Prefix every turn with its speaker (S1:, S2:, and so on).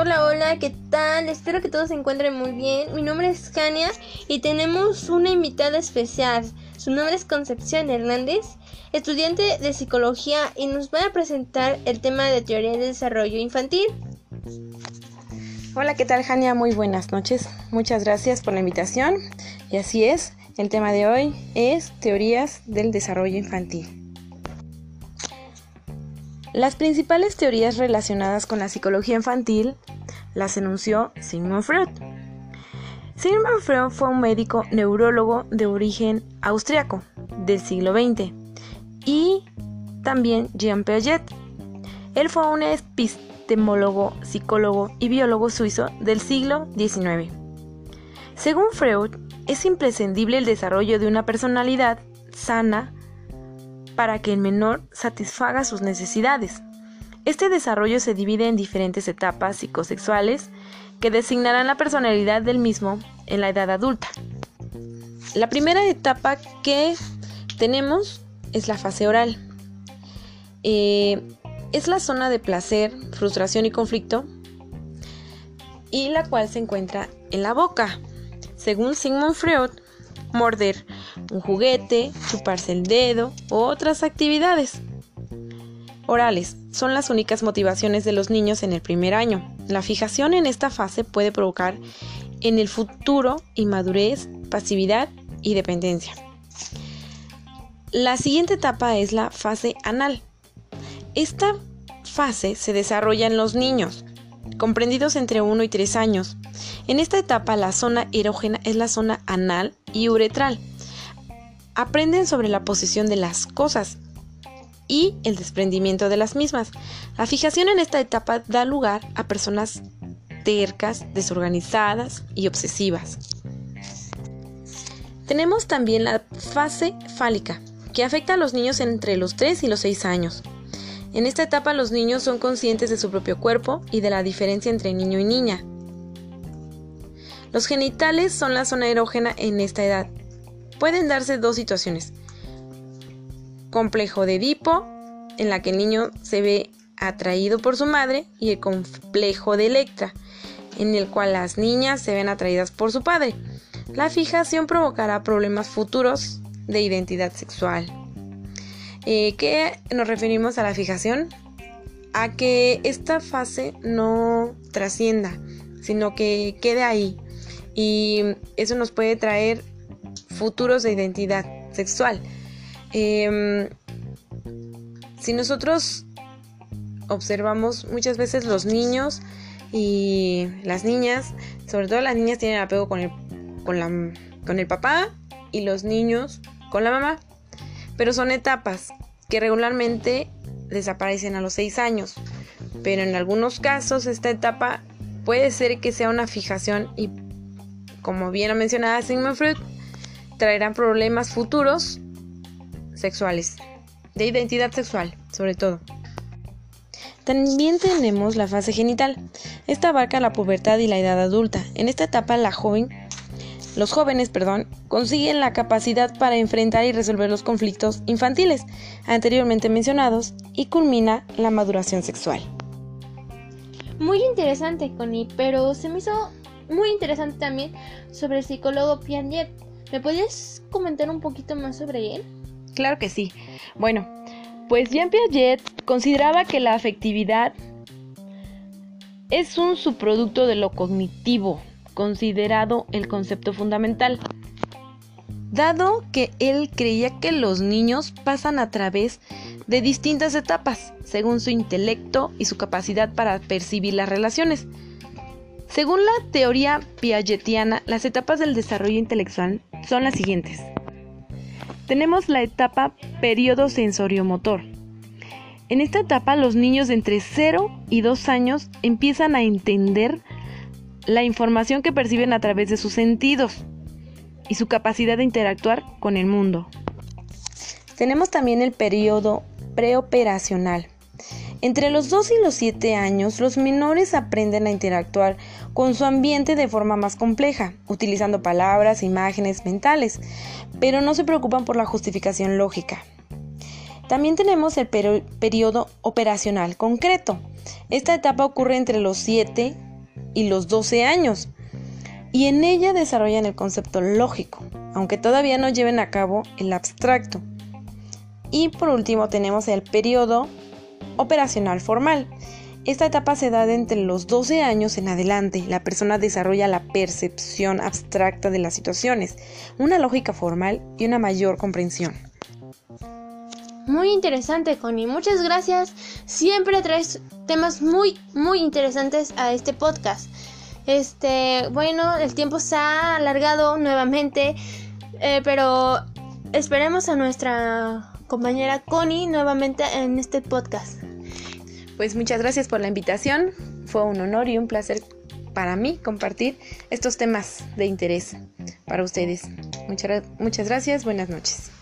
S1: Hola, hola, ¿qué tal? Espero que todos se encuentren muy bien. Mi nombre es Kania y tenemos una invitada especial. Su nombre es Concepción Hernández, estudiante de psicología y nos va a presentar el tema de teoría de desarrollo infantil.
S2: Hola, ¿qué tal, Jania? Muy buenas noches. Muchas gracias por la invitación. Y así es, el tema de hoy es teorías del desarrollo infantil. Las principales teorías relacionadas con la psicología infantil las enunció Sigmund Freud. Sigmund Freud fue un médico neurólogo de origen austriaco del siglo XX y también Jean Piaget. Él fue un epistemólogo, psicólogo y biólogo suizo del siglo XIX. Según Freud, es imprescindible el desarrollo de una personalidad sana, para que el menor satisfaga sus necesidades. Este desarrollo se divide en diferentes etapas psicosexuales que designarán la personalidad del mismo en la edad adulta. La primera etapa que tenemos es la fase oral. Eh, es la zona de placer, frustración y conflicto y la cual se encuentra en la boca. Según Sigmund Freud, morder un juguete, chuparse el dedo u otras actividades. Orales son las únicas motivaciones de los niños en el primer año. La fijación en esta fase puede provocar en el futuro inmadurez, pasividad y dependencia. La siguiente etapa es la fase anal. Esta fase se desarrolla en los niños, comprendidos entre 1 y 3 años. En esta etapa la zona erógena es la zona anal y uretral. Aprenden sobre la posición de las cosas y el desprendimiento de las mismas. La fijación en esta etapa da lugar a personas tercas, desorganizadas y obsesivas. Tenemos también la fase fálica, que afecta a los niños entre los 3 y los 6 años. En esta etapa los niños son conscientes de su propio cuerpo y de la diferencia entre niño y niña. Los genitales son la zona erógena en esta edad. Pueden darse dos situaciones. Complejo de Edipo, en la que el niño se ve atraído por su madre, y el complejo de Electra, en el cual las niñas se ven atraídas por su padre. La fijación provocará problemas futuros de identidad sexual. Eh, ¿Qué nos referimos a la fijación? A que esta fase no trascienda, sino que quede ahí, y eso nos puede traer futuros de identidad sexual. Em, si nosotros observamos muchas veces los niños y las niñas, sobre todo las niñas tienen apego con el, con, con el papá y los niños con la mamá, pero son etapas que regularmente desaparecen a los 6 años, pero en algunos casos esta etapa puede ser que sea una fijación y como bien lo mencionaba Sigmund Freud, traerán problemas futuros sexuales, de identidad sexual, sobre todo. También tenemos la fase genital. Esta abarca la pubertad y la edad adulta. En esta etapa la joven, los jóvenes, perdón, consiguen la capacidad para enfrentar y resolver los conflictos infantiles anteriormente mencionados y culmina la maduración sexual.
S1: Muy interesante, Connie, pero se me hizo muy interesante también sobre el psicólogo Piaget. ¿Me puedes comentar un poquito más sobre él?
S2: Claro que sí. Bueno, pues Jean Piaget consideraba que la afectividad es un subproducto de lo cognitivo, considerado el concepto fundamental. Dado que él creía que los niños pasan a través de distintas etapas, según su intelecto y su capacidad para percibir las relaciones. Según la teoría piagetiana, las etapas del desarrollo intelectual son las siguientes. Tenemos la etapa periodo sensoriomotor. En esta etapa los niños de entre 0 y 2 años empiezan a entender la información que perciben a través de sus sentidos y su capacidad de interactuar con el mundo. Tenemos también el periodo preoperacional. Entre los 2 y los 7 años, los menores aprenden a interactuar con su ambiente de forma más compleja, utilizando palabras, imágenes mentales, pero no se preocupan por la justificación lógica. También tenemos el periodo operacional concreto. Esta etapa ocurre entre los 7 y los 12 años. Y en ella desarrollan el concepto lógico, aunque todavía no lleven a cabo el abstracto. Y por último tenemos el periodo operacional formal. Esta etapa se da entre los 12 años en adelante. La persona desarrolla la percepción abstracta de las situaciones, una lógica formal y una mayor comprensión.
S1: Muy interesante, Connie. Muchas gracias. Siempre traes temas muy, muy interesantes a este podcast. Este, bueno, el tiempo se ha alargado nuevamente, eh, pero esperemos a nuestra compañera Connie nuevamente en este podcast.
S2: Pues muchas gracias por la invitación. Fue un honor y un placer para mí compartir estos temas de interés para ustedes. Muchas, muchas gracias. Buenas noches.